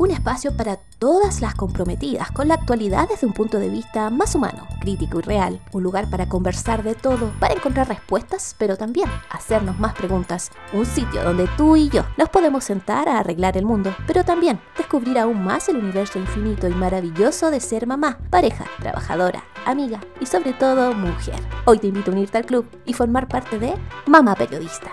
un espacio para todas las comprometidas con la actualidad desde un punto de vista más humano, crítico y real, un lugar para conversar de todo, para encontrar respuestas, pero también hacernos más preguntas, un sitio donde tú y yo nos podemos sentar a arreglar el mundo, pero también descubrir aún más el universo infinito y maravilloso de ser mamá, pareja, trabajadora, amiga y sobre todo mujer. Hoy te invito a unirte al club y formar parte de Mamá Periodista.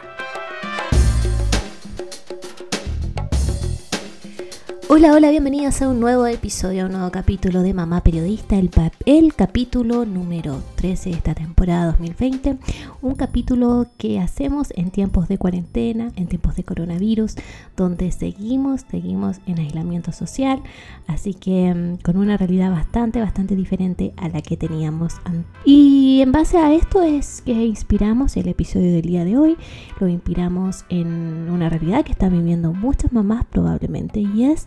Hola, hola, bienvenidos a un nuevo episodio, a un nuevo capítulo de Mamá Periodista, el, el, capítulo número 13 de esta temporada 2020. Un capítulo que hacemos en tiempos de cuarentena, en tiempos de coronavirus, donde seguimos, seguimos en aislamiento social, así que mm, con una realidad bastante, bastante diferente a la que teníamos antes. Y en base a esto es que inspiramos el episodio del día de hoy, lo inspiramos en una realidad que están viviendo muchas mamás probablemente y es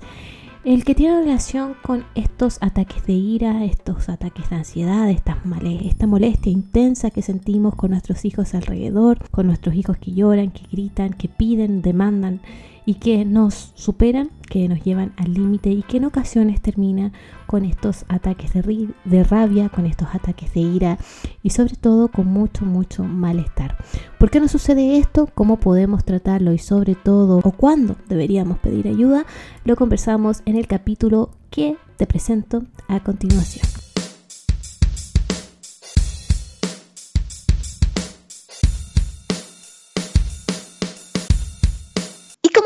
el que tiene relación con estos ataques de ira, estos ataques de ansiedad, esta molestia intensa que sentimos con nuestros hijos alrededor, con nuestros hijos que lloran, que gritan, que piden, demandan y que nos superan, que nos llevan al límite y que en ocasiones termina con estos ataques de, de, rabia, con estos ataques de ira y sobre todo con mucho, mucho malestar. ¿Por qué nos sucede esto? ¿Cómo podemos tratarlo? Y sobre todo, ¿o cuándo deberíamos pedir ayuda? Lo conversamos en el capítulo que te presento a continuación.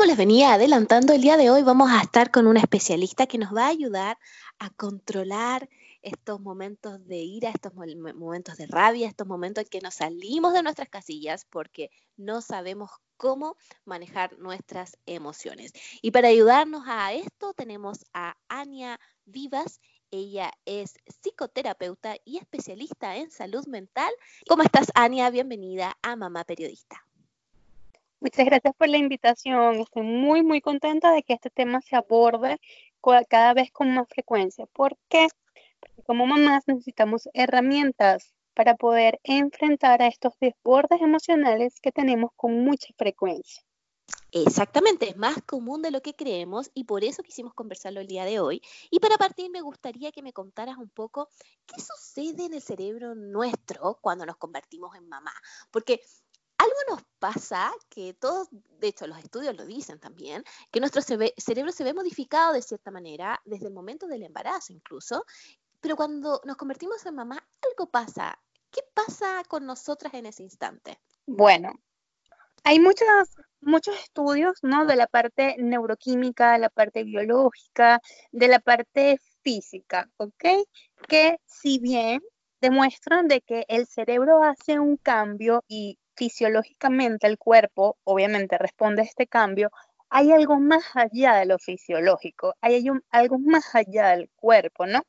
Les venía adelantando, el día de hoy vamos a estar con una especialista que nos va a ayudar a controlar estos momentos de ira, estos momentos de rabia, estos momentos en que nos salimos de nuestras casillas porque no sabemos cómo manejar nuestras emociones. Y para ayudarnos a esto tenemos a Ania Vivas. Ella es psicoterapeuta y especialista en salud mental. ¿Cómo estás, Ania? Bienvenida a Mamá Periodista. Muchas gracias por la invitación. Estoy muy, muy contenta de que este tema se aborde cada vez con más frecuencia. ¿Por qué? Porque como mamás necesitamos herramientas para poder enfrentar a estos desbordes emocionales que tenemos con mucha frecuencia. Exactamente, es más común de lo que creemos y por eso quisimos conversarlo el día de hoy. Y para partir me gustaría que me contaras un poco qué sucede en el cerebro nuestro cuando nos convertimos en mamá. Porque algo nos pasa que todos, de hecho los estudios lo dicen también, que nuestro cerebro se ve modificado de cierta manera desde el momento del embarazo incluso, pero cuando nos convertimos en mamá, algo pasa. ¿Qué pasa con nosotras en ese instante? Bueno, hay muchos, muchos estudios, ¿no? De la parte neuroquímica, de la parte biológica, de la parte física, ¿ok? Que si bien demuestran de que el cerebro hace un cambio y fisiológicamente el cuerpo obviamente responde a este cambio, hay algo más allá de lo fisiológico, hay algo más allá del cuerpo, ¿no?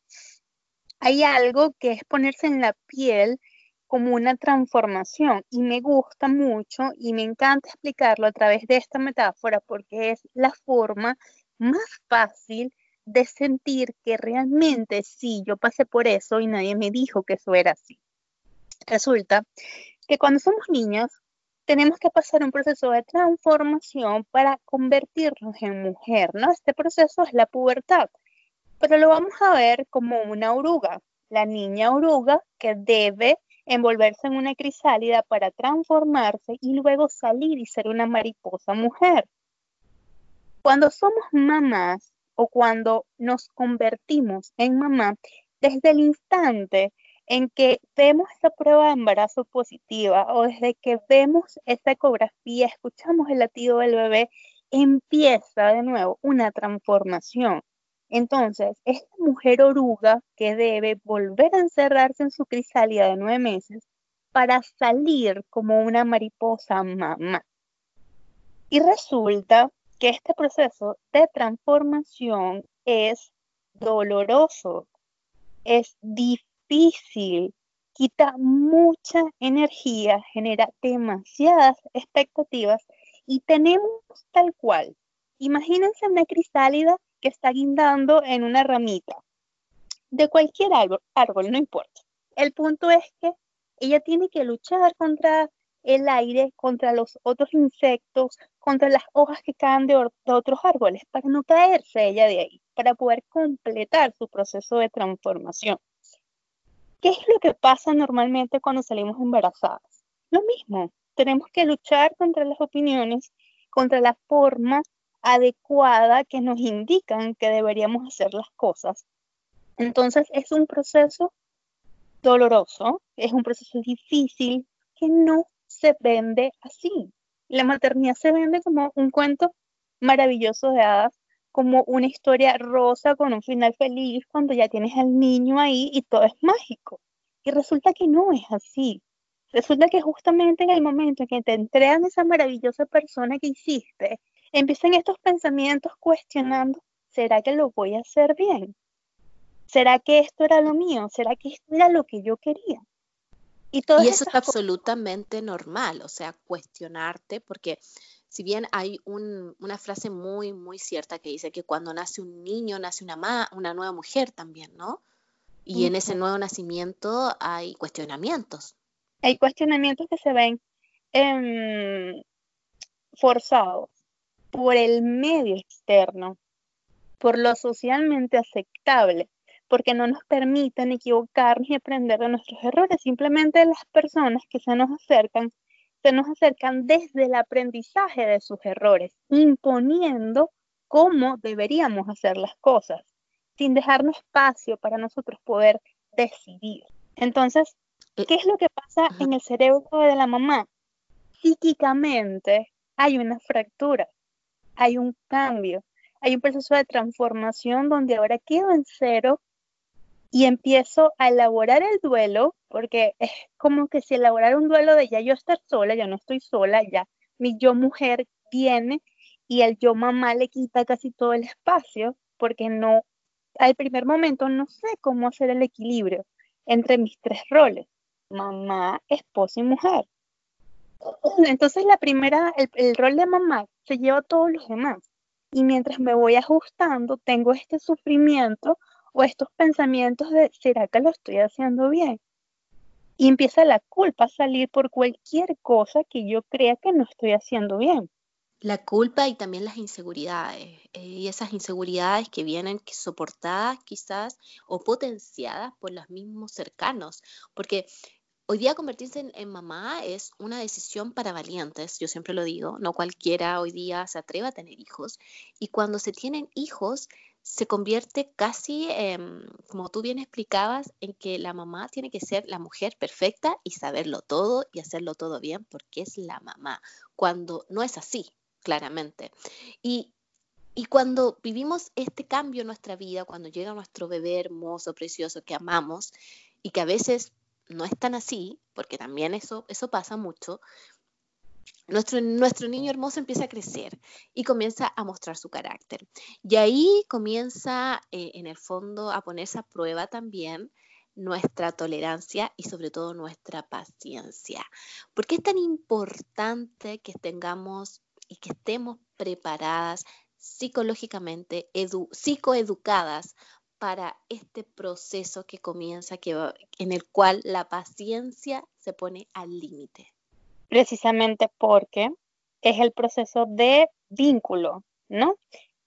Hay algo que es ponerse en la piel como una transformación y me gusta mucho y me encanta explicarlo a través de esta metáfora porque es la forma más fácil de sentir que realmente sí, yo pasé por eso y nadie me dijo que eso era así. Resulta que cuando somos niñas tenemos que pasar un proceso de transformación para convertirnos en mujer, ¿no? Este proceso es la pubertad, pero lo vamos a ver como una oruga, la niña oruga que debe envolverse en una crisálida para transformarse y luego salir y ser una mariposa mujer. Cuando somos mamás o cuando nos convertimos en mamá, desde el instante en que vemos esa prueba de embarazo positiva o desde que vemos esa ecografía, escuchamos el latido del bebé, empieza de nuevo una transformación. Entonces, esta mujer oruga que debe volver a encerrarse en su crisálida de nueve meses para salir como una mariposa mamá. Y resulta que este proceso de transformación es doloroso, es difícil difícil, quita mucha energía, genera demasiadas expectativas y tenemos tal cual. Imagínense una crisálida que está guindando en una ramita de cualquier árbol, árbol, no importa. El punto es que ella tiene que luchar contra el aire contra los otros insectos, contra las hojas que caen de, otros árboles, para no caerse ella de ahí, para poder completar su proceso de transformación. ¿Qué es lo que pasa normalmente cuando salimos embarazadas? Lo mismo, tenemos que luchar contra las opiniones, contra la forma adecuada que nos indican que deberíamos hacer las cosas. Entonces es un proceso doloroso, es un proceso difícil que no se vende así. La maternidad se vende como un cuento maravilloso de hadas, como una historia rosa con un final feliz cuando ya tienes al niño ahí y todo es mágico. Y resulta que no es así. Resulta que justamente en el momento en que te entregan esa maravillosa persona que hiciste, empiezan estos pensamientos cuestionando, ¿será que lo voy a hacer bien? ¿Será que esto era lo mío? ¿Será que esto era lo que yo quería? Y, todo eso es absolutamente normal, o sea, cuestionarte, porque si bien hay una frase muy, muy cierta que dice que cuando nace un niño, nace una, una nueva mujer también, ¿no? Y en ese nuevo nacimiento hay cuestionamientos. Hay cuestionamientos que se ven em, forzados por el medio externo, por lo socialmente aceptable, porque no nos permiten equivocarnos y aprender de nuestros errores. Simplemente las personas que se nos acercan, se nos acercan desde el aprendizaje de sus errores, imponiendo cómo deberíamos hacer las cosas, sin dejarnos espacio para nosotros poder decidir. Entonces, eh, ¿qué es lo que pasa en el cerebro de la mamá? Psíquicamente hay una fractura, hay un cambio, hay un proceso de transformación donde ahora quedo en cero y empiezo a elaborar el duelo, porque es como que si elaborar un duelo de ya yo estar sola, ya no estoy sola, ya mi yo mujer viene y el yo mamá le quita casi todo el espacio, porque no, al primer momento no sé cómo hacer el equilibrio entre mis tres roles, mamá, esposa y mujer. Entonces la primera, el, el rol de mamá se lleva a todos los demás. Y mientras me voy ajustando, tengo este sufrimiento o estos pensamientos de, ¿será que lo estoy haciendo bien? Y empieza la culpa a salir por cualquier cosa que yo crea que no estoy haciendo bien. La culpa y también las inseguridades. Eh, y esas inseguridades que vienen soportadas quizás o potenciadas por los mismos cercanos. Porque Hoy día convertirse en, mamá es una decisión para valientes, yo siempre lo digo, no cualquiera hoy día se atreve a tener hijos y cuando se tienen hijos se convierte casi, como tú bien explicabas, en que la mamá tiene que ser la mujer perfecta y saberlo todo y hacerlo todo bien porque es la mamá, cuando no es así, claramente. Y, y cuando vivimos este cambio en nuestra vida, cuando llega nuestro bebé hermoso, precioso, que amamos y que a veces no es tan así, porque también eso, eso pasa mucho, nuestro, nuestro niño hermoso empieza a crecer y comienza a mostrar su carácter. Y ahí comienza, eh, en el fondo, a ponerse a prueba también nuestra tolerancia y sobre todo nuestra paciencia. ¿Por qué es tan importante que tengamos y que estemos preparadas psicológicamente, psicoeducadas para este proceso que comienza, que, en el cual la paciencia se pone al límite. Precisamente porque es el proceso de vínculo, ¿no?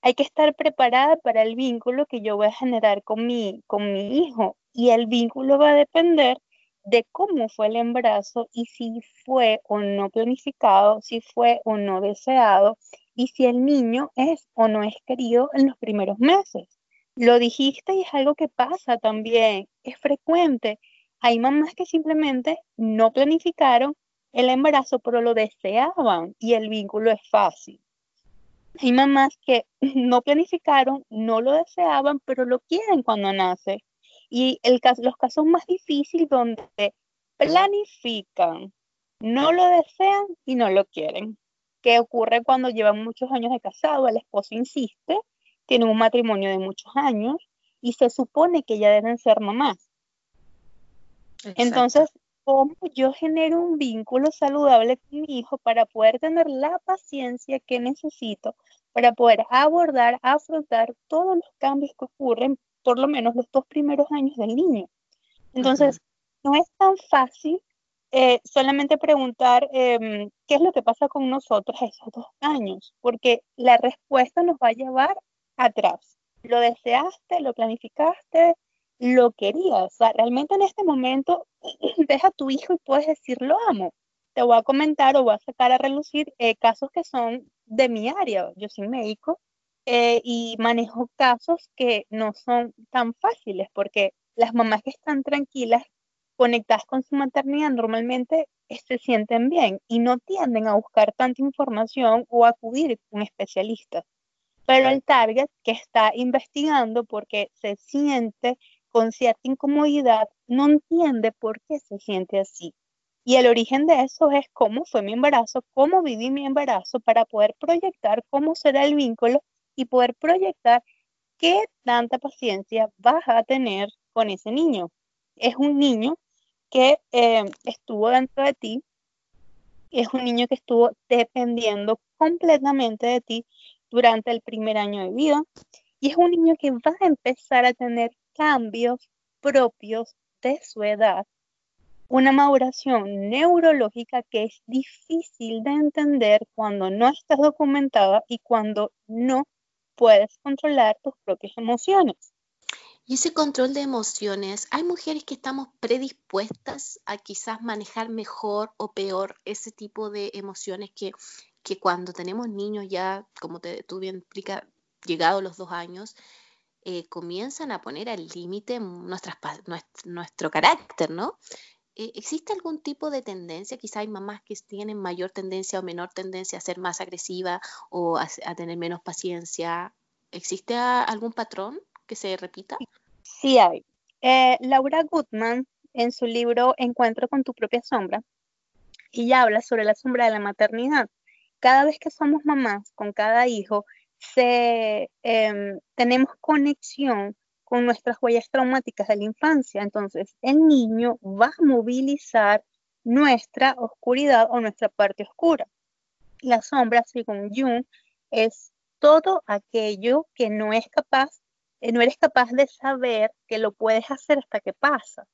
Hay que estar preparada para el vínculo que yo voy a generar con mi, con mi hijo y el vínculo va a depender de cómo fue el embarazo y si fue o no planificado, si fue o no deseado y si el niño es o no es querido en los primeros meses. Lo dijiste y es algo que pasa también, es frecuente. Hay mamás que simplemente no planificaron el embarazo, pero lo deseaban y el vínculo es fácil. Hay mamás que no planificaron, no lo deseaban, pero lo quieren cuando nace. Y el los casos más difíciles donde planifican, no lo desean y no lo quieren. ¿Qué ocurre cuando llevan muchos años de casado? El esposo insiste tienen un matrimonio de muchos años y se supone que ya deben ser mamás. Entonces, ¿cómo yo genero un vínculo saludable con mi hijo para poder tener la paciencia que necesito para poder abordar, afrontar todos los cambios que ocurren por lo menos los dos primeros años del niño? Entonces, no es tan fácil eh, solamente preguntar em, qué es lo que pasa con nosotros esos dos años, porque la respuesta nos va a llevar atrás. Lo deseaste, lo planificaste, lo querías. O sea, realmente en este momento ves a tu hijo y puedes decir lo amo. Te voy a comentar o voy a sacar a relucir eh, casos que son de mi área. Yo soy médico eh, y manejo casos que no son tan fáciles porque las mamás que están tranquilas, conectadas con su maternidad, normalmente eh, se sienten bien y no tienden a buscar tanta información o acudir con especialistas. Pero el target que está investigando porque se siente con cierta incomodidad, no entiende por qué se siente así. Y el origen de eso es cómo fue mi embarazo, cómo viví mi embarazo para poder proyectar cómo será el vínculo y poder proyectar qué tanta paciencia vas a tener con ese niño. Es un niño que eh, estuvo dentro de ti, es un niño que estuvo dependiendo completamente de ti durante el primer año de vida y es un niño que va a empezar a tener cambios propios de su edad, una maduración neurológica que es difícil de entender cuando no estás documentada y cuando no puedes controlar tus propias emociones. Y ese control de emociones, hay mujeres que estamos predispuestas a quizás manejar mejor o peor ese tipo de emociones que, que cuando tenemos niños ya, como te, tú bien explicas, llegados los dos años, eh, comienzan a poner al límite nuestro, carácter, ¿no? Eh, ¿Existe algún tipo de tendencia? Quizá hay mamás que tienen mayor tendencia o menor tendencia a ser más agresiva o a, tener menos paciencia. ¿Existe algún patrón que se repita? Sí hay. Eh, Laura Goodman, en su libro Encuentro con tu propia sombra, ella habla sobre la sombra de la maternidad. Cada vez que somos mamás con cada hijo, se, em, tenemos conexión con nuestras huellas traumáticas de la infancia. Entonces, el niño va a movilizar nuestra oscuridad o nuestra parte oscura. La sombra, según Jung, es todo aquello que no es capaz, eh, no eres capaz de saber que lo puedes hacer hasta que pasa.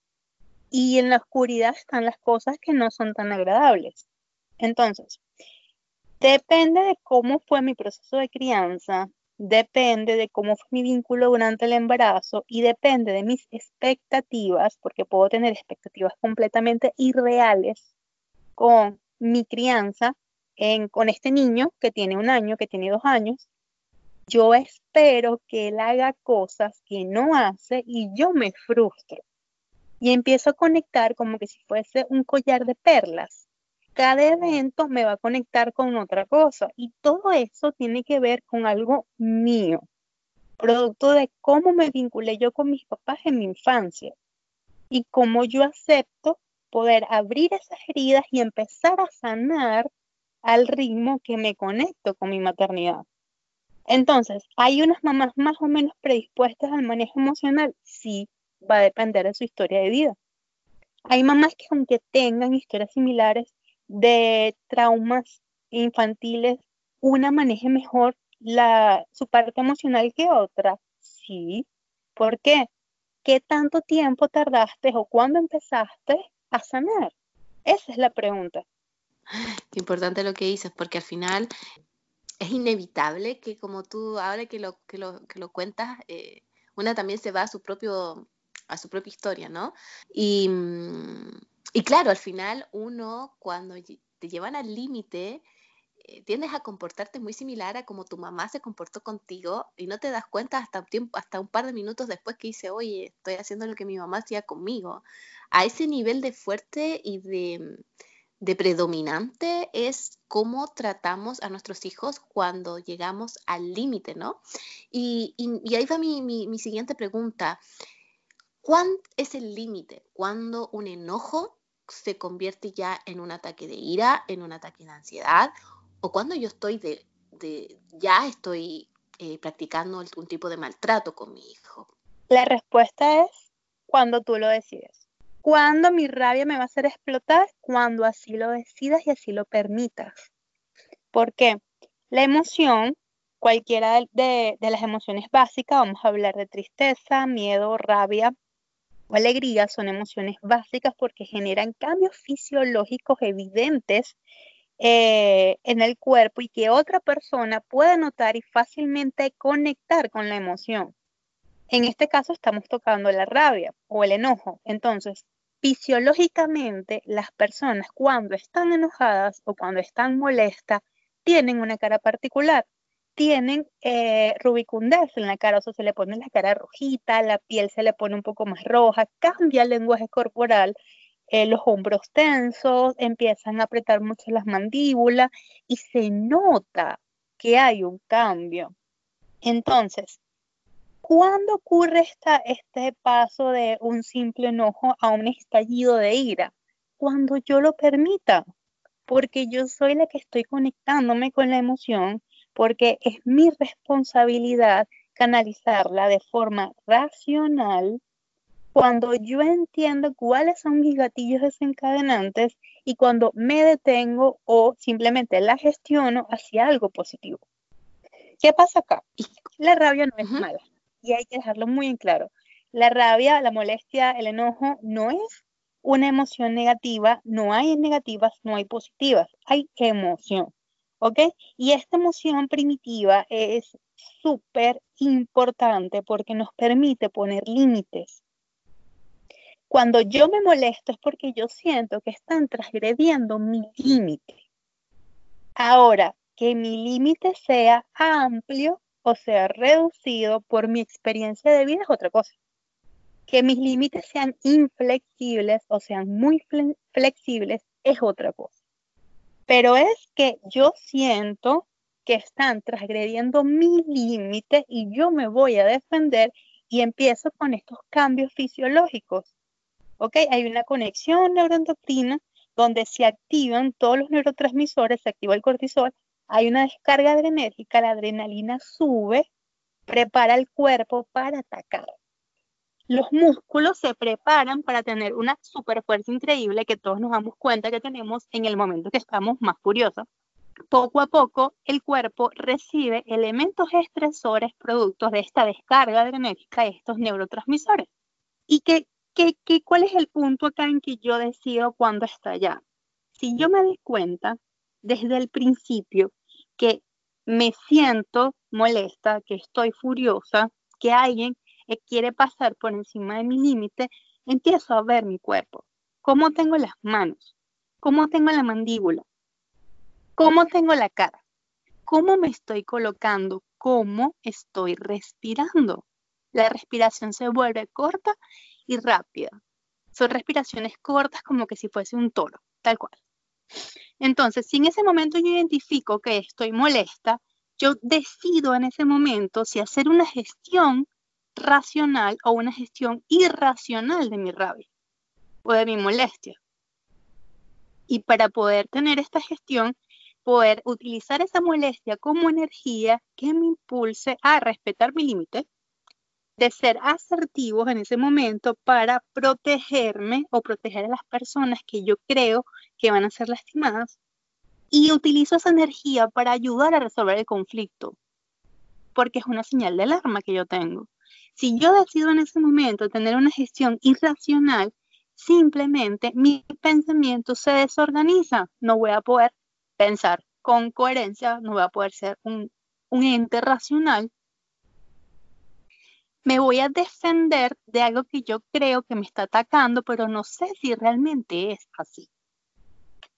Y en la oscuridad están las cosas que no son tan agradables. Entonces, Depende de cómo fue mi proceso de crianza, depende de cómo fue mi vínculo durante el embarazo y depende de mis expectativas, porque puedo tener expectativas completamente irreales con mi crianza con este niño que tiene un año, que tiene dos años. Yo espero que él haga cosas que no hace y yo me frustro. Y empiezo a conectar como que si fuese un collar de perlas cada evento me va a conectar con otra cosa y todo eso tiene que ver con algo mío, producto de cómo me vinculé yo con mis papás en mi infancia y cómo yo acepto poder abrir esas heridas y empezar a sanar al ritmo que me conecto con mi maternidad. Entonces, ¿hay unas mamás más o menos predispuestas al manejo emocional? Sí, va a depender de su historia de vida. Hay mamás que aunque tengan historias similares, de traumas infantiles, una maneje mejor la, su parte emocional que otra. Sí. ¿Por qué? ¿Qué tanto tiempo tardaste o cuándo empezaste a sanar? Esa es la pregunta. Importante lo que dices, porque al final es inevitable que como tú ahora que lo, que lo, que lo cuentas, eh, una también se va a su propio a su propia historia, ¿no? Y, mm, y claro, al final uno cuando te llevan al límite, eh, tiendes a comportarte muy similar a como tu mamá se comportó contigo y no te das cuenta hasta un, tiempo, hasta un par de minutos después que dice, oye, estoy haciendo lo que mi mamá hacía conmigo. A ese nivel de fuerte y de, de predominante es cómo tratamos a nuestros hijos cuando llegamos al límite, ¿no? Y, y, ahí va mi, mi, mi siguiente pregunta. ¿Cuál es el límite? Cuando un enojo se convierte ya en un ataque de ira, en un ataque de ansiedad, o cuando yo estoy de, ya estoy eh, practicando algún tipo de maltrato con mi hijo. La respuesta es cuando tú lo decides. Cuando mi rabia me va a hacer explotar, cuando así lo decidas y así lo permitas. ¿Por qué? La emoción, cualquiera de las emociones básicas, vamos a hablar de tristeza, miedo, rabia, o alegría son emociones básicas porque generan cambios fisiológicos evidentes eh, en el cuerpo y que otra persona puede notar y fácilmente conectar con la emoción. En este caso estamos tocando la rabia o el enojo. Entonces, fisiológicamente, las personas cuando están enojadas o cuando están molestas tienen una cara particular. Tienen eh, rubicundez en la cara, o sea, se le pone la cara rojita, la piel se le pone un poco más roja, cambia el lenguaje corporal eh, los hombros tensos, empiezan a apretar mucho las mandíbulas y se nota que hay un cambio. Entonces, ¿cuándo ocurre este paso de un simple enojo a un estallido de ira? Cuando yo lo permita, porque yo soy la que estoy conectándome con la emoción, porque es mi responsabilidad canalizarla de forma racional cuando yo entiendo cuáles son mis gatillos desencadenantes y cuando me detengo o simplemente la gestiono hacia algo positivo. ¿Qué pasa acá? La rabia no es mala y hay que dejarlo muy en claro. La rabia, la molestia, el enojo no es una emoción negativa, no hay negativas, no hay positivas, hay emoción. ¿Ok? Y esta emoción primitiva es súper importante porque nos permite poner límites cuando yo me molesto es porque yo siento que están transgrediendo mi límite. Ahora, que mi límite sea amplio o sea reducido por mi experiencia de vida es otra cosa. Que mis límites sean inflexibles o sean muy flexibles es otra cosa. Pero es que yo siento que están transgrediendo mi límite y yo me voy a defender y empiezo con estos cambios fisiológicos. ¿ok? Hay una conexión neuroendocrina donde se activan todos los neurotransmisores, se activa el cortisol, hay una descarga adrenérgica, la adrenalina sube, prepara el cuerpo para atacar. Los músculos se preparan para tener una super fuerza increíble que todos nos damos cuenta que tenemos en el momento que estamos más furiosos. Poco a poco el cuerpo recibe elementos estresores productos de esta descarga adrenérgica de estos neurotransmisores. Y que ¿Qué, cuál es el punto acá en que yo decido cuándo allá? Si yo me doy cuenta desde el principio que me siento molesta, que estoy furiosa, que alguien eh, quiere pasar por encima de mi límite, empiezo a ver mi cuerpo. ¿Cómo tengo las manos? ¿Cómo tengo la mandíbula? ¿Cómo tengo la cara? ¿Cómo me estoy colocando? ¿Cómo estoy respirando? La respiración se vuelve corta y rápida. Son respiraciones cortas como que si fuese un toro, tal cual. Entonces, si en ese momento yo identifico que estoy molesta, yo decido en ese momento si hacer una gestión racional o una gestión irracional de mi rabia o de mi molestia. Y para poder tener esta gestión, poder utilizar esa molestia como energía que me impulse a respetar mi límite, de ser asertivos en ese momento para protegerme o proteger a las personas que yo creo que van a ser lastimadas y utilizo esa energía para ayudar a resolver el conflicto, porque es una señal de alarma que yo tengo. Si yo decido en ese momento tener una gestión irracional, simplemente mi pensamiento se desorganiza, no voy a poder pensar con coherencia, no voy a poder ser un, un ente racional me voy a defender de algo que yo creo que me está atacando, pero no sé si realmente es así.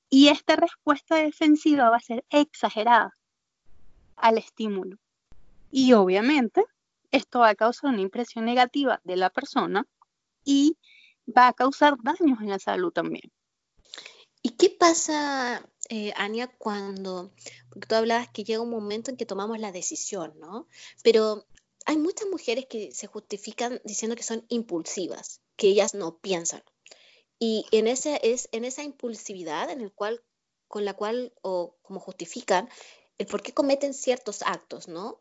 Y esta respuesta defensiva va a ser exagerada al estímulo. Y obviamente esto va a causar una impresión negativa de la persona y va a causar daños en la salud también. ¿Y qué pasa, eh, Ania, cuando, porque tú hablabas que llega un momento en que tomamos la decisión, ¿no? Pero hay muchas mujeres que se justifican diciendo que son impulsivas, que ellas no piensan. Y en, ese, es, en esa impulsividad en el cual, con la cual, o como justifican, el por qué cometen ciertos actos, ¿no?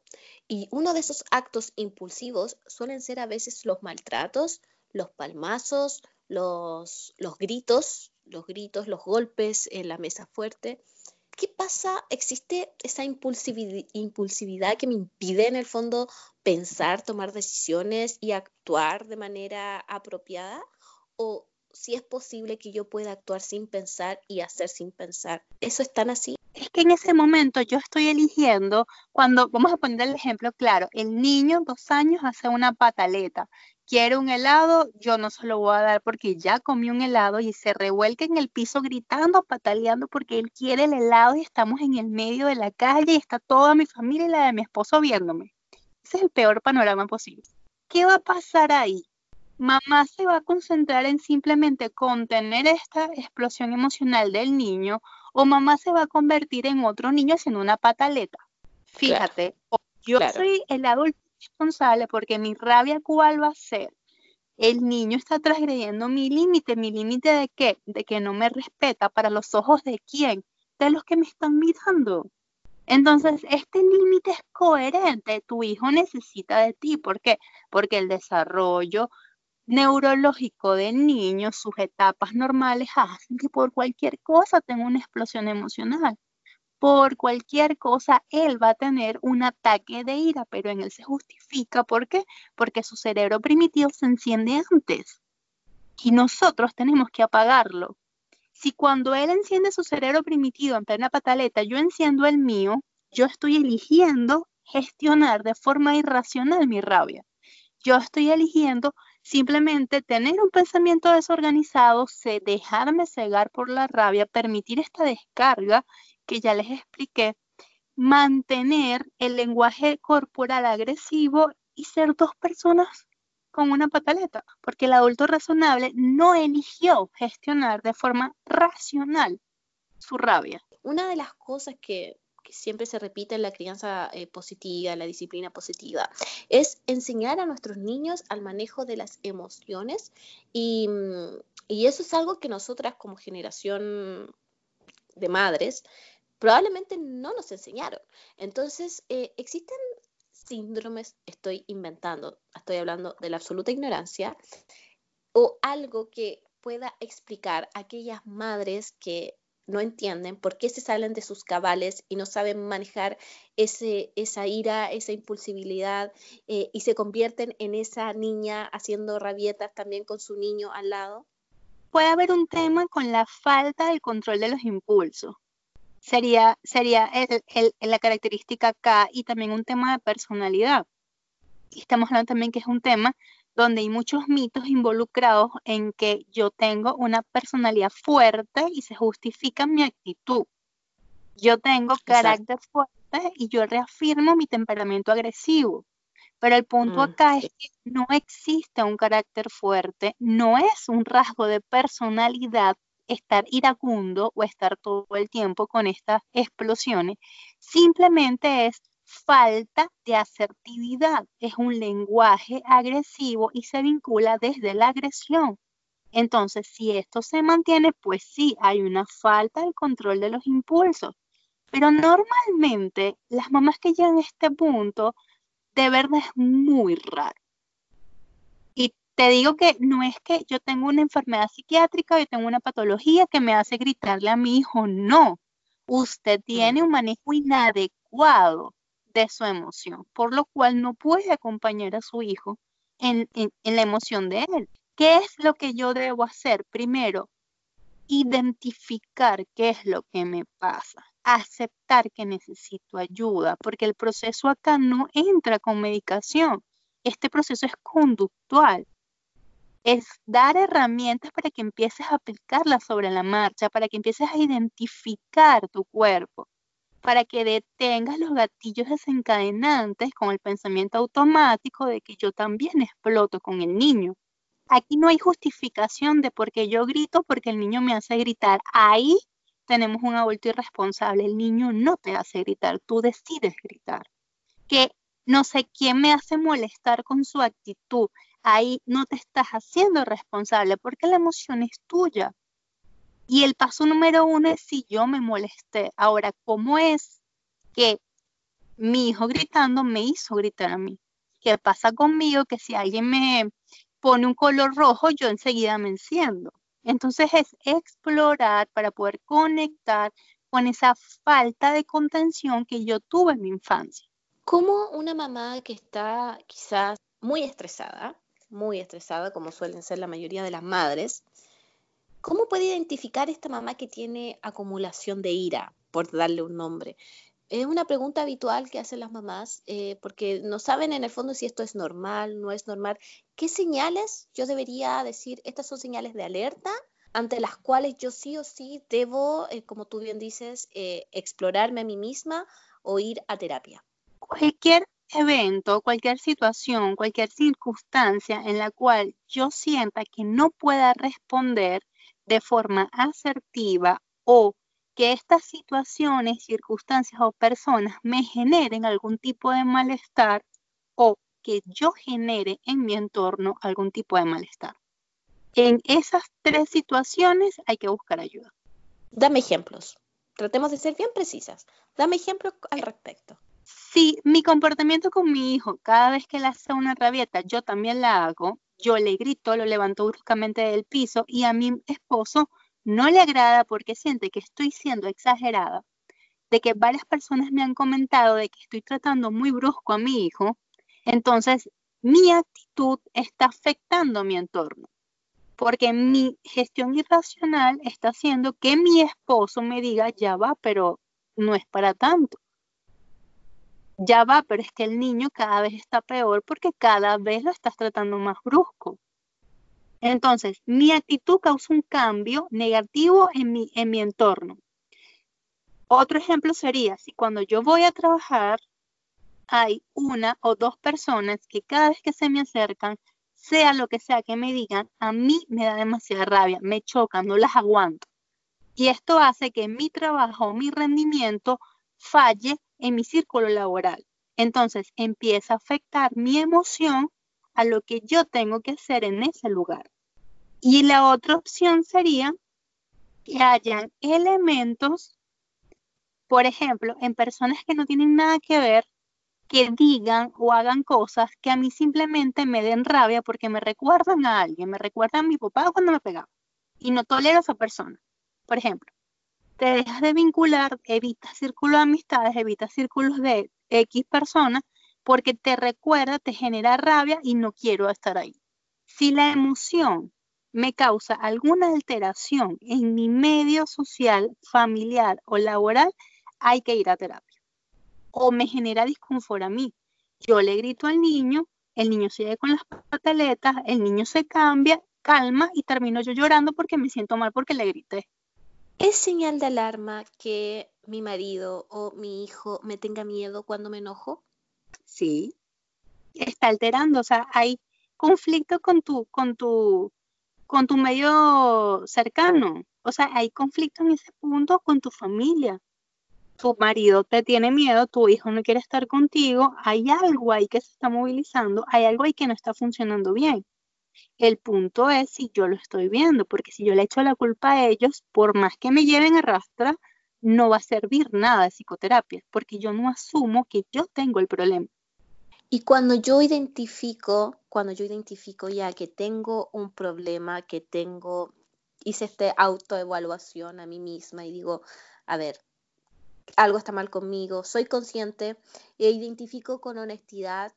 Y uno de esos actos impulsivos suelen ser a veces los maltratos, los palmazos, los, gritos, los gritos, los golpes en la mesa fuerte. ¿qué pasa? ¿Existe esa impulsividad que me impide en el fondo pensar, tomar decisiones y actuar de manera apropiada? ¿O si es posible que yo pueda actuar sin pensar y hacer sin pensar? ¿Eso es tan así? Es que en ese momento yo estoy eligiendo, cuando, vamos a poner el ejemplo claro, el niño dos años hace una pataleta quiere un helado, yo no se lo voy a dar porque ya comió un helado y se revuelca en el piso gritando, pataleando porque él quiere el helado y estamos en el medio de la calle y está toda mi familia y la de mi esposo viéndome. Ese es el peor panorama posible. ¿Qué va a pasar ahí? Mamá se va a concentrar en simplemente contener esta explosión emocional del niño o mamá se va a convertir en otro niño haciendo una pataleta. Fíjate, yo soy el adulto responsable porque mi rabia cuál va a ser. El niño está transgrediendo mi límite, mi límite de qué? De que no me respeta para los ojos de quién? De los que me están mirando. Entonces, este límite es coherente. Tu hijo necesita de ti. ¿Por qué? Porque el desarrollo neurológico del niño, sus etapas normales, hacen que por cualquier cosa tenga una explosión emocional por cualquier cosa, él va a tener un ataque de ira, pero en él se justifica. ¿Por qué? Porque su cerebro primitivo se enciende antes y nosotros tenemos que apagarlo. Si cuando él enciende su cerebro primitivo en plena pataleta, yo enciendo el mío, yo estoy eligiendo gestionar de forma irracional mi rabia. Yo estoy eligiendo simplemente tener un pensamiento desorganizado, dejarme cegar por la rabia, permitir esta descarga que ya les expliqué, mantener el lenguaje corporal agresivo y ser dos personas con una pataleta, porque el adulto razonable no eligió gestionar de forma racional su rabia. Una de las cosas que, siempre se repite en la crianza eh, positiva, la disciplina positiva, es enseñar a nuestros niños al manejo de las emociones y, y eso es algo que nosotras como generación de madres probablemente no nos enseñaron. Entonces, eh, existen síndromes, estoy inventando, estoy hablando de la absoluta ignorancia, o algo que pueda explicar a aquellas madres que no entienden por qué se salen de sus cabales y no saben manejar ese, esa ira, esa impulsibilidad eh, y se convierten en esa niña haciendo rabietas también con su niño al lado? Puede haber un tema con la falta del control de los impulsos sería, sería la característica K y también un tema de personalidad. Estamos hablando también que es un tema donde hay muchos mitos involucrados en que yo tengo una personalidad fuerte y se justifica mi actitud. Yo tengo carácter fuerte y yo reafirmo mi temperamento agresivo. Pero el punto mm, acá es que no existe un carácter fuerte, no es un rasgo de personalidad estar iracundo o estar todo el tiempo con estas explosiones, simplemente es falta de asertividad, es un lenguaje agresivo y se vincula desde la agresión. Entonces, si esto se mantiene, pues sí, hay una falta de control de los impulsos. Pero normalmente las mamás que llegan a este punto, de verdad es muy raro te digo que no es que yo tengo una enfermedad psiquiátrica, yo tengo una patología que me hace gritarle a mi hijo, no. Usted tiene un manejo inadecuado de su emoción, por lo cual no puede acompañar a su hijo en, la emoción de él. ¿Qué es lo que yo debo hacer? Primero, identificar qué es lo que me pasa, aceptar que necesito ayuda, porque el proceso acá no entra con medicación. Este proceso es conductual es dar herramientas para que empieces a aplicarlas sobre la marcha, para que empieces a identificar tu cuerpo, para que detengas los gatillos desencadenantes con el pensamiento automático de que yo también exploto con el niño. Aquí no hay justificación de por qué yo grito porque el niño me hace gritar. Ahí tenemos un adulto irresponsable. El niño no te hace gritar, tú decides gritar. Que no sé quién me hace molestar con su actitud ahí no te estás haciendo responsable porque la emoción es tuya. Y el paso número uno es si yo me molesté. Ahora, ¿cómo es que mi hijo gritando me hizo gritar a mí? ¿Qué pasa conmigo? Que si alguien me pone un color rojo, yo enseguida me enciendo. Entonces es explorar para poder conectar con esa falta de contención que yo tuve en mi infancia. Como una mamá que está quizás muy estresada, muy estresada, como suelen ser la mayoría de las madres, ¿cómo puede identificar esta mamá que tiene acumulación de ira, por darle un nombre? Es una pregunta habitual que hacen las mamás eh, porque no saben en el fondo si esto es normal, no es normal. ¿Qué señales yo debería decir? Estas son señales de alerta ante las cuales yo sí o sí debo, eh, como tú bien dices, eh, explorarme a mí misma o ir a terapia. Cualquier evento, cualquier situación, cualquier circunstancia en la cual yo sienta que no pueda responder de forma asertiva o que estas situaciones, circunstancias o personas me generen algún tipo de malestar o que yo genere en mi entorno algún tipo de malestar. En esas tres situaciones hay que buscar ayuda. Dame ejemplos. Tratemos de ser bien precisas. Dame ejemplos al respecto. Si mi comportamiento con mi hijo, cada vez que le hace una rabieta, yo también la hago, yo le grito, lo levanto bruscamente del piso y a mi esposo no le agrada porque siente que estoy siendo exagerada, de que varias personas me han comentado de que estoy tratando muy brusco a mi hijo, entonces mi actitud está afectando mi entorno, porque mi gestión irracional está haciendo que mi esposo me diga, ya va, pero no es para tanto. Ya va, pero es que el niño cada vez está peor porque cada vez lo estás tratando más brusco. Entonces, mi actitud causa un cambio negativo en mi, en mi entorno. Otro ejemplo sería si cuando yo voy a trabajar hay una o dos personas que cada vez que se me acercan, sea lo que sea que me digan, a mí me da demasiada rabia, me chocan, no las aguanto. Y esto hace que mi trabajo, mi rendimiento falle en mi círculo laboral. Entonces empieza a afectar mi emoción a lo que yo tengo que hacer en ese lugar. Y la otra opción sería que hayan elementos, por ejemplo, en personas que no tienen nada que ver, que digan o hagan cosas que a mí simplemente me den rabia porque me recuerdan a alguien, me recuerdan a mi papá cuando me pegaba y no tolero a esa persona. Por ejemplo, te dejas de vincular, evitas círculos de amistades, evitas círculos de X personas porque te recuerda, te genera rabia y no quiero estar ahí. Si la emoción me causa alguna alteración en mi medio social, familiar o laboral, hay que ir a terapia. O me genera disconfort a mí. Yo le grito al niño, el niño sigue con las pataletas, el niño se cambia, calma y termino yo llorando porque me siento mal porque le grité. ¿Es señal de alarma que mi marido o mi hijo me tenga miedo cuando me enojo? Sí, está alterando, o sea, hay conflicto con tu, con tu con tu medio cercano. O sea, hay conflicto en ese punto con tu familia. Tu marido te tiene miedo, tu hijo no quiere estar contigo, hay algo ahí que se está movilizando, hay algo ahí que no está funcionando bien. El punto es si yo lo estoy viendo, porque si yo le echo la culpa a ellos, por más que me lleven a rastra, no va a servir nada de psicoterapia, porque yo no asumo que yo tengo el problema. Y cuando yo identifico, cuando yo identifico ya que tengo un problema, que tengo, hice esta autoevaluación a mí misma y digo, a ver, algo está mal conmigo, soy consciente e identifico con honestidad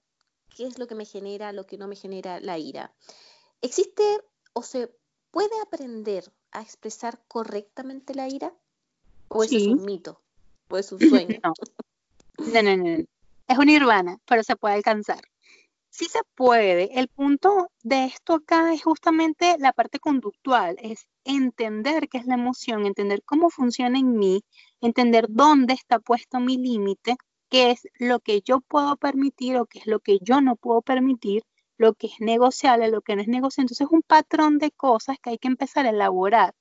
qué es lo que me genera, lo que no me genera la ira. ¿Existe o se puede aprender a expresar correctamente la ira? ¿O es un mito? ¿O es un sueño? no, no, no. Es una nirvana, pero se puede alcanzar. Sí se puede. El punto de esto acá es justamente la parte conductual, es entender qué es la emoción, entender cómo funciona en mí, entender dónde está puesto mi límite, qué es lo que yo puedo permitir o qué es lo que yo no puedo permitir, lo que es negociable, lo que no es negociable. Entonces es un patrón de cosas que hay que empezar a elaborar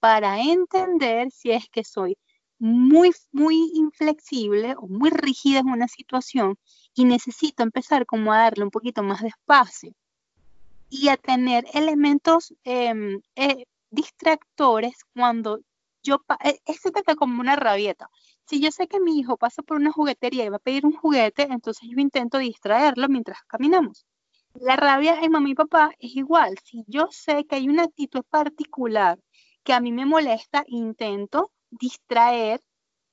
para entender si es que soy muy, muy inflexible o muy rígida en una situación y necesito empezar como a darle un poquito más de espacio y a tener elementos em, eh, distractores cuando yo, eh, esto está como una rabieta. Si yo sé que mi hijo pasa por una juguetería y va a pedir un juguete, entonces yo intento distraerlo mientras caminamos. La rabia en mamá y papá es igual. Si yo sé que hay una actitud particular que a mí me molesta, intento distraer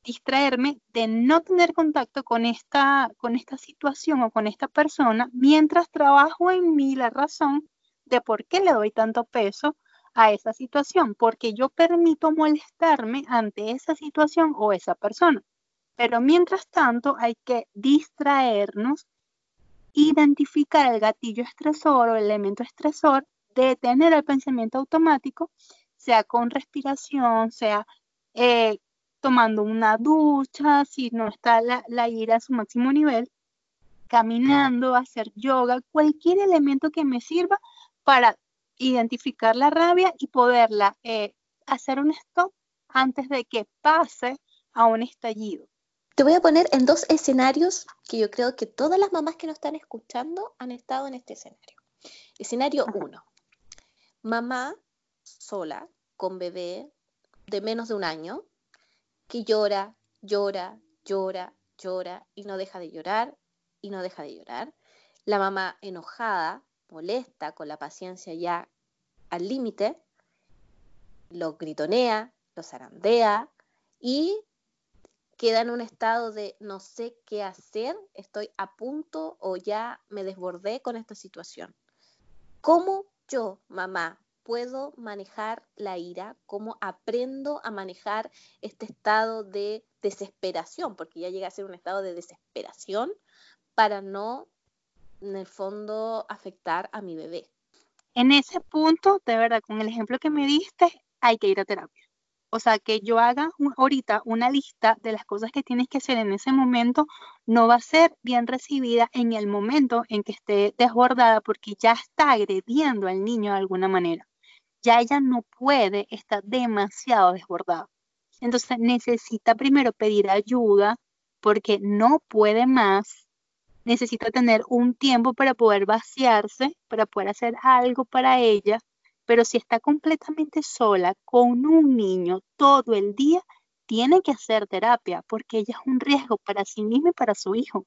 distraerme de no tener contacto con esta, con esta situación o con esta persona mientras trabajo en mí la razón de por qué le doy tanto peso a esa situación, porque yo permito molestarme ante esa situación o esa persona. Pero mientras tanto hay que distraernos, identificar el gatillo estresor o el elemento estresor, detener el pensamiento automático, sea con respiración, sea eh, tomando una ducha, si no está la, la ira a su máximo nivel, caminando, hacer yoga, cualquier elemento que me sirva para identificar la rabia y poderla eh, hacer un stop antes de que pase a un estallido. Te voy a poner en dos escenarios que yo creo que todas las mamás que nos están escuchando han estado en este escenario. Escenario 1. Mamá sola, con bebé de menos de un año, que llora, llora, llora, llora y no deja de llorar y no deja de llorar. La mamá enojada, molesta, con la paciencia ya al límite, lo gritonea, lo zarandea y queda en un estado de no sé qué hacer, estoy a punto o ya me desbordé con esta situación. ¿Cómo yo, mamá, puedo manejar la ira? ¿Cómo aprendo a manejar este estado de desesperación? Porque ya llega a ser un estado de desesperación para no, en el fondo, afectar a mi bebé. En ese punto, de verdad, con el ejemplo que me diste, hay que ir a terapia. O sea, que yo haga ahorita una lista de las cosas que tienes que hacer en ese momento no va a ser bien recibida en el momento en que esté desbordada porque ya está agrediendo al niño de alguna manera. Ya ella no puede, está demasiado desbordada. Entonces necesita primero pedir ayuda porque no puede más necesita tener un tiempo para poder vaciarse, para poder hacer algo para ella, pero si está completamente sola con un niño todo el día, tiene que hacer terapia porque ella es un riesgo para sí misma y para su hijo.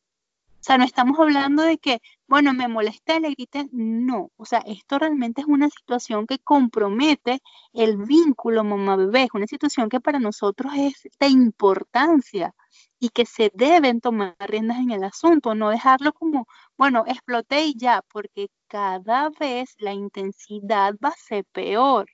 O sea, no estamos hablando de que, bueno, me molesté, le grité. No, o sea, esto realmente es una situación que compromete el vínculo mamá-bebé. Es una situación que para nosotros es de importancia y que se deben tomar riendas en el asunto, no dejarlo como, bueno, exploté y ya, porque cada vez la intensidad va a ser peor.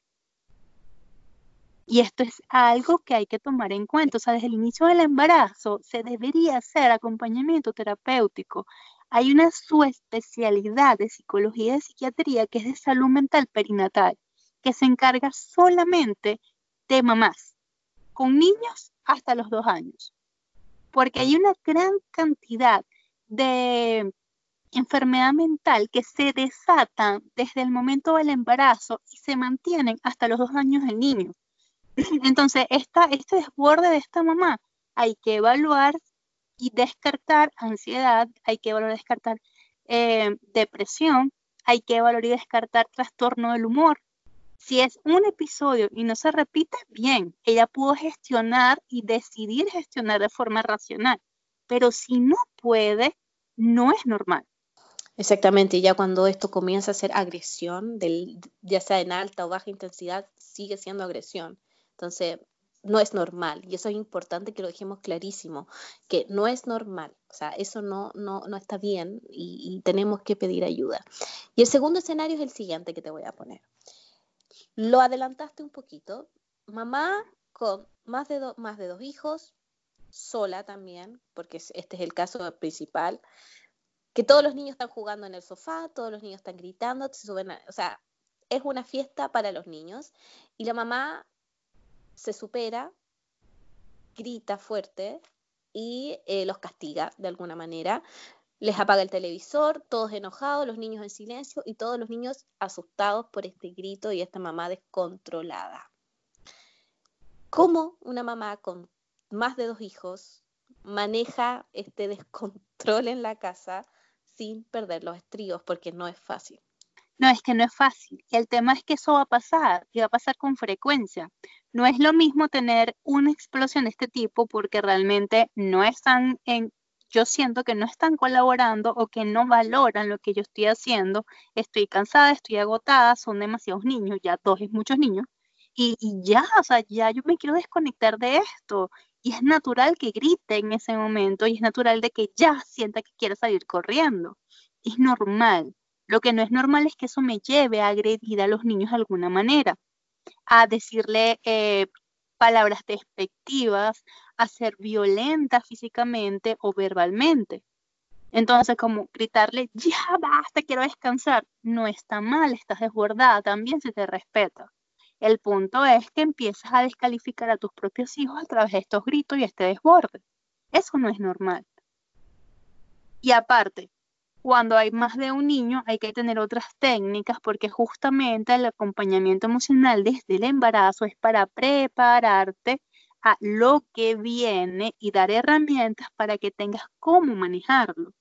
Y esto es algo que hay que tomar en cuenta. O sea, desde el inicio del embarazo se debería hacer acompañamiento terapéutico. Hay una subespecialidad de psicología y de psiquiatría que es de salud mental perinatal, que se encarga solamente de mamás, con niños hasta los dos años porque hay una gran cantidad de enfermedad mental que se desatan desde el momento del embarazo y se mantienen hasta los dos años del niño. Entonces, esta, este desborde de esta mamá hay que evaluar y descartar ansiedad, hay que evaluar y descartar eh, depresión, hay que evaluar y descartar trastorno del humor, si es un episodio y no se repite, bien, ella pudo gestionar y decidir gestionar de forma racional, pero si no puede, no es normal. Exactamente, ya cuando esto comienza a ser agresión, ya sea en alta o baja intensidad, sigue siendo agresión. Entonces, no es normal. Y eso es importante que lo dejemos clarísimo, que no es normal. O sea, eso no, no, no está bien y, y tenemos que pedir ayuda. Y el segundo escenario es el siguiente que te voy a poner. Lo adelantaste un poquito. Mamá con más de, más de dos hijos, sola también, porque este es el caso principal, que todos los niños están jugando en el sofá, todos los niños están gritando, se suben o sea, es una fiesta para los niños y la mamá se supera, grita fuerte y eh, los castiga de alguna manera, les apaga el televisor, todos enojados, los niños en silencio y todos los niños asustados por este grito y esta mamá descontrolada. ¿Cómo una mamá con más de dos hijos maneja este descontrol en la casa sin perder los estribos? Porque no es fácil. No, es que no es fácil. El tema es que eso va a pasar y va a pasar con frecuencia. No es lo mismo tener una explosión de este tipo porque realmente no están en yo siento que no están colaborando o que no valoran lo que yo estoy haciendo. Estoy cansada, estoy agotada, son demasiados niños, ya dos es muchos niños. Y, ya, o sea, ya yo me quiero desconectar de esto. Y es natural que grite en ese momento y es natural de que ya sienta que quiere salir corriendo. Es normal. Lo que no es normal es que eso me lleve a agredir a los niños de alguna manera, a decirle eh, palabras despectivas, a ser violenta físicamente o verbalmente. Entonces, como gritarle, ya basta, quiero descansar, no está mal, estás desbordada, también se te respeta. El punto es que empiezas a descalificar a tus propios hijos a través de estos gritos y este desborde. Eso no es normal. Y aparte, cuando hay más de un niño hay que tener otras técnicas porque justamente el acompañamiento emocional desde el embarazo es para prepararte a lo que viene y dar herramientas para que tengas cómo manejarlo.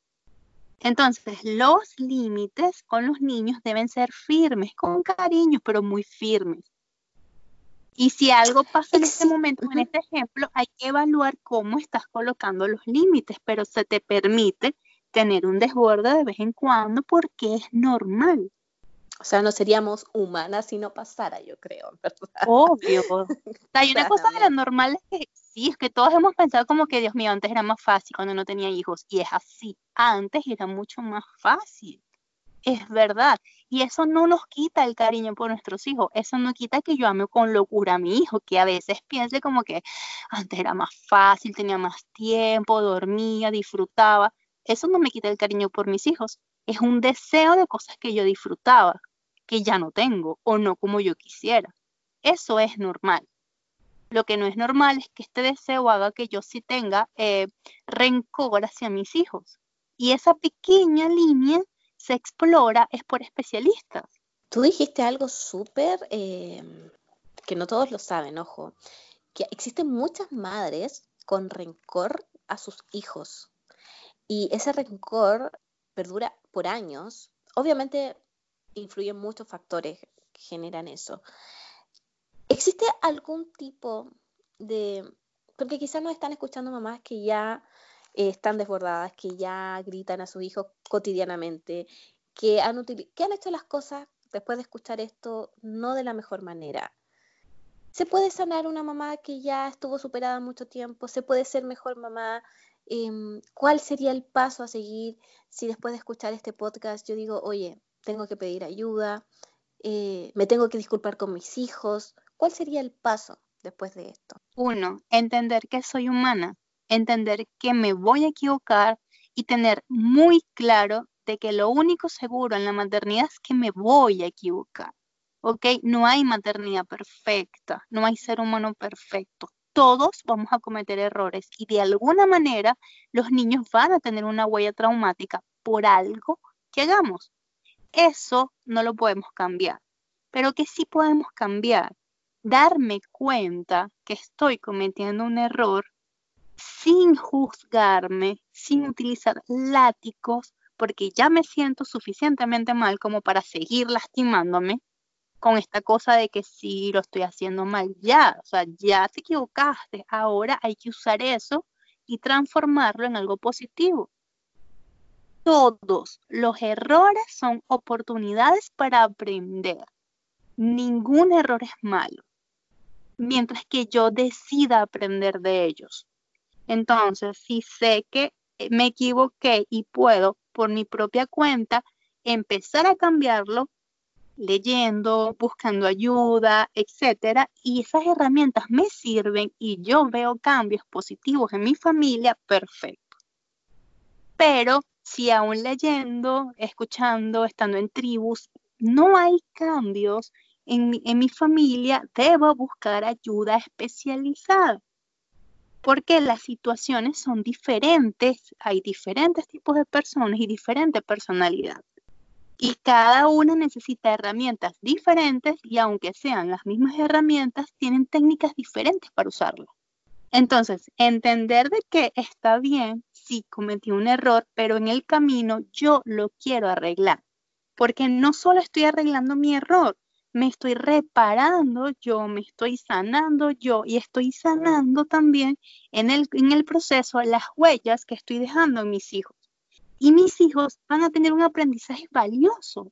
Entonces, los límites con los niños deben ser firmes, con cariño, pero muy firmes. Y si algo pasa en este momento, en este ejemplo, hay que evaluar cómo estás colocando los límites, pero se te permite tener un desborde de vez en cuando porque es normal. O sea, no seríamos humanas si no pasara, yo creo, ¿verdad? Obvio. hay una cosa de lo normal es que sí, es que todos hemos pensado como que, Dios mío, antes era más fácil cuando no tenía hijos. Y es así. Antes era mucho más fácil. Es verdad. Y eso no nos quita el cariño por nuestros hijos. Eso no quita que yo ame con locura a mi hijo, que a veces piense como que antes era más fácil, tenía más tiempo, dormía, disfrutaba. Eso no me quita el cariño por mis hijos. Es un deseo de cosas que yo disfrutaba, que ya no tengo o no como yo quisiera. Eso es normal. Lo que no es normal es que este deseo haga que yo sí tenga eh, rencor hacia mis hijos. Y esa pequeña línea se explora es por especialistas. Tú dijiste algo súper eh, que no todos lo saben, ojo, que existen muchas madres con rencor a sus hijos. Y ese rencor perdura por años. Obviamente influyen muchos factores que generan eso. ¿Existe algún tipo de... Porque quizás nos están escuchando mamás que ya eh, están desbordadas, que ya gritan a sus hijos cotidianamente, que han, que han hecho las cosas después de escuchar esto no de la mejor manera. ¿Se puede sanar una mamá que ya estuvo superada mucho tiempo? ¿Se puede ser mejor mamá? Em, cuál sería el paso a seguir si después de escuchar este podcast yo digo, oye, tengo que pedir ayuda, eh, me tengo que disculpar con mis hijos. ¿Cuál sería el paso después de esto? Uno, entender que soy humana, entender que me voy a equivocar y tener muy claro de que lo único seguro en la maternidad es que me voy a equivocar. ¿Ok? No hay maternidad perfecta, no hay ser humano perfecto todos vamos a cometer errores y de alguna manera los niños van a tener una huella traumática por algo que hagamos. Eso no lo podemos cambiar, pero que sí podemos cambiar. Darme cuenta que estoy cometiendo un error sin juzgarme, sin utilizar látigos, porque ya me siento suficientemente mal como para seguir lastimándome con esta cosa de que sí lo estoy haciendo mal, ya, o sea, ya te equivocaste, ahora hay que usar eso y transformarlo en algo positivo. Todos los errores son oportunidades para aprender. Ningún error es malo, mientras que yo decida aprender de ellos. Entonces, si sé que me equivoqué y puedo por mi propia cuenta empezar a cambiarlo, leyendo, buscando ayuda, etcétera, y esas herramientas me sirven y yo veo cambios positivos en mi familia, perfecto. Pero si aún leyendo, escuchando, estando en tribus, no hay cambios en mi, en mi familia, debo buscar ayuda especializada. Porque las situaciones son diferentes, hay diferentes tipos de personas y diferente personalidad y cada una necesita herramientas diferentes y aunque sean las mismas herramientas, tienen técnicas diferentes para usarlas. Entonces, entender de que está bien si cometí un error, pero en el camino yo lo quiero arreglar, porque no solo estoy arreglando mi error, me estoy reparando yo, me estoy sanando yo y estoy sanando también en el, en el proceso las huellas que estoy dejando en mis hijos. Y mis hijos van a tener un aprendizaje valioso,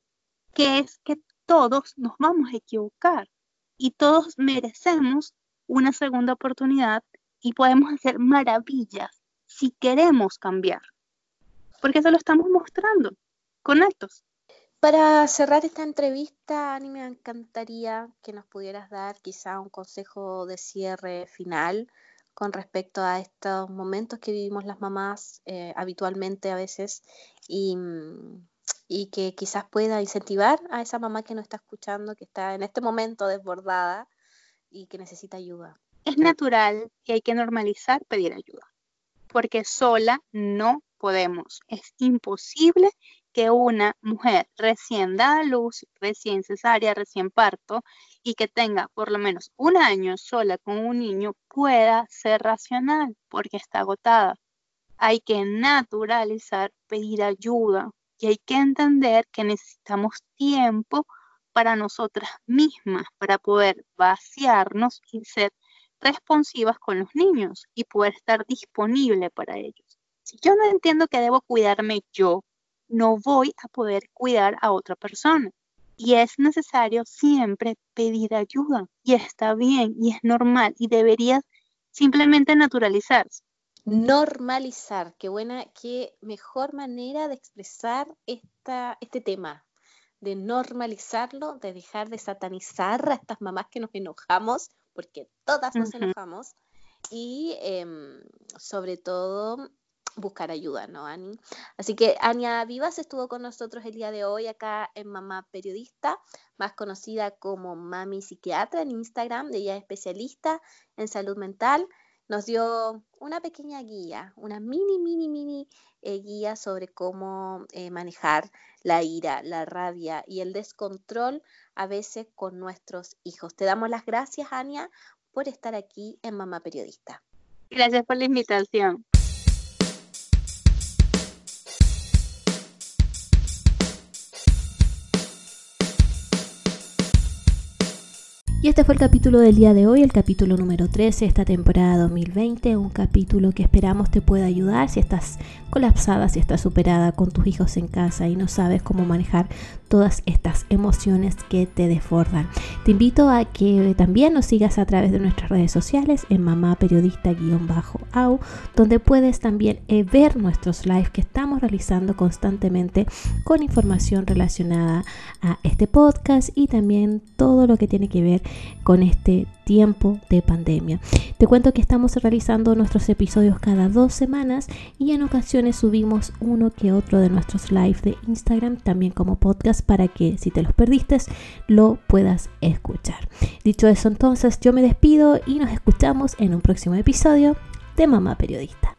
que es que todos nos vamos a equivocar y todos merecemos una segunda oportunidad y podemos hacer maravillas si queremos cambiar. Porque eso lo estamos mostrando con actos. Para cerrar esta entrevista, Ani, me encantaría que nos pudieras dar quizá un consejo de cierre final con respecto a estos momentos que vivimos las mamás eh, habitualmente a veces y, y, que quizás pueda incentivar a esa mamá que nos está escuchando, que está en este momento desbordada y que necesita ayuda. Es natural y hay que normalizar pedir ayuda, porque sola no podemos. Es imposible que una mujer recién dada a luz, recién cesárea, recién parto, y que tenga por lo menos un año sola con un niño pueda ser racional porque está agotada. Hay que naturalizar pedir ayuda y hay que entender que necesitamos tiempo para nosotras mismas, para poder vaciarnos y ser responsivas con los niños y poder estar disponible para ellos. Si yo no entiendo que debo cuidarme yo, no voy a poder cuidar a otra persona. Y es necesario siempre pedir ayuda. Y está bien y es normal y deberías simplemente naturalizarse. Normalizar, qué buena, qué mejor manera de expresar esta, este tema, de normalizarlo, de dejar de satanizar a estas mamás que nos enojamos, porque todas nos enojamos, y em, sobre todo buscar ayuda, ¿no, Ani? Así que Ania Vivas estuvo con nosotros el día de hoy acá en Mamá Periodista, más conocida como Mami Psiquiatra en Instagram, ella es especialista en salud mental. Nos dio una pequeña guía, una mini, mini, mini eh, guía sobre cómo eh, manejar la ira, la rabia y el descontrol a veces con nuestros hijos. Te damos las gracias, Ania, por estar aquí en Mamá Periodista. Gracias por la invitación. Y este fue el capítulo del día de hoy, el capítulo número 13 de esta temporada 2020, un capítulo que esperamos te pueda ayudar si estás colapsada, si estás superada con tus hijos en casa y no sabes cómo manejar todas estas emociones que te desbordan. Te invito a que también nos sigas a través de nuestras redes sociales en mamá periodista-au, donde puedes también eh, ver nuestros lives que estamos realizando constantemente con información relacionada a este podcast y también todo lo que tiene que ver con este tiempo de pandemia. Te cuento que estamos realizando nuestros episodios cada dos semanas y en ocasiones subimos uno que otro de nuestros live de Instagram también como podcast para que si te los perdiste lo puedas escuchar. Dicho eso entonces yo me despido y nos escuchamos en un próximo episodio de Mamá Periodista.